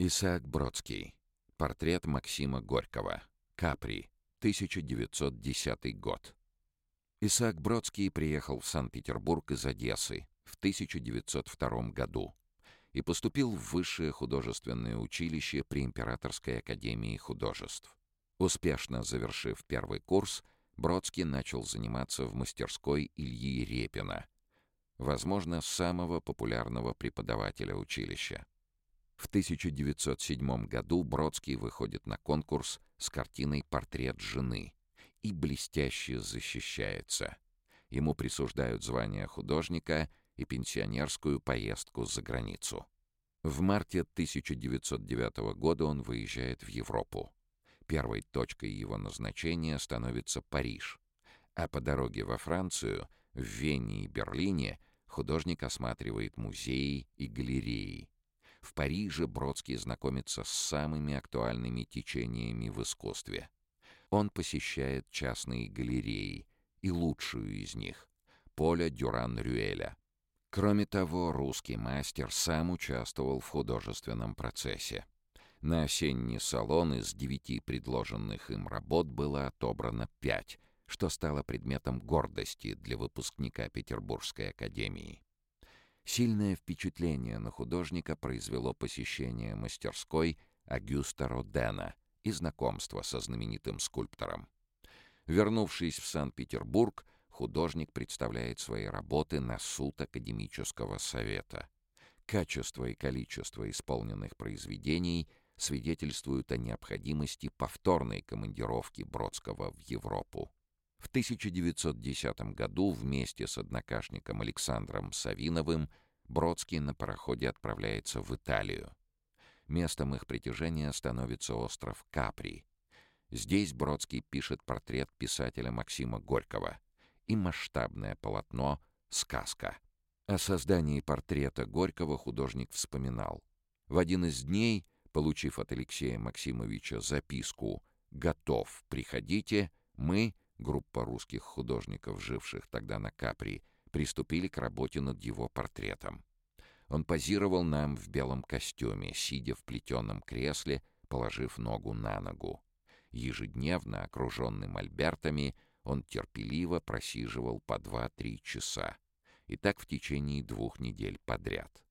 Исаак Бродский. Портрет Максима Горького. Капри. 1910 год. Исаак Бродский приехал в Санкт-Петербург из Одессы в 1902 году и поступил в Высшее художественное училище при Императорской академии художеств. Успешно завершив первый курс, Бродский начал заниматься в мастерской Ильи Репина, возможно, самого популярного преподавателя училища. В 1907 году Бродский выходит на конкурс с картиной «Портрет жены» и блестяще защищается. Ему присуждают звание художника — и пенсионерскую поездку за границу. В марте 1909 года он выезжает в Европу. Первой точкой его назначения становится Париж, а по дороге во Францию, в Вене и Берлине художник осматривает музеи и галереи. В Париже Бродский знакомится с самыми актуальными течениями в искусстве. Он посещает частные галереи, и лучшую из них — Поля Дюран-Рюэля — Кроме того, русский мастер сам участвовал в художественном процессе. На осенний салон из девяти предложенных им работ было отобрано пять, что стало предметом гордости для выпускника Петербургской академии. Сильное впечатление на художника произвело посещение мастерской Агюста Родена и знакомство со знаменитым скульптором. Вернувшись в Санкт-Петербург, художник представляет свои работы на суд академического совета. Качество и количество исполненных произведений свидетельствуют о необходимости повторной командировки Бродского в Европу. В 1910 году вместе с однокашником Александром Савиновым Бродский на пароходе отправляется в Италию. Местом их притяжения становится остров Капри. Здесь Бродский пишет портрет писателя Максима Горького — и масштабное полотно «Сказка». О создании портрета Горького художник вспоминал. В один из дней, получив от Алексея Максимовича записку «Готов, приходите», мы, группа русских художников, живших тогда на Капри, приступили к работе над его портретом. Он позировал нам в белом костюме, сидя в плетеном кресле, положив ногу на ногу. Ежедневно, окруженный мольбертами, он терпеливо просиживал по два-три часа. И так в течение двух недель подряд.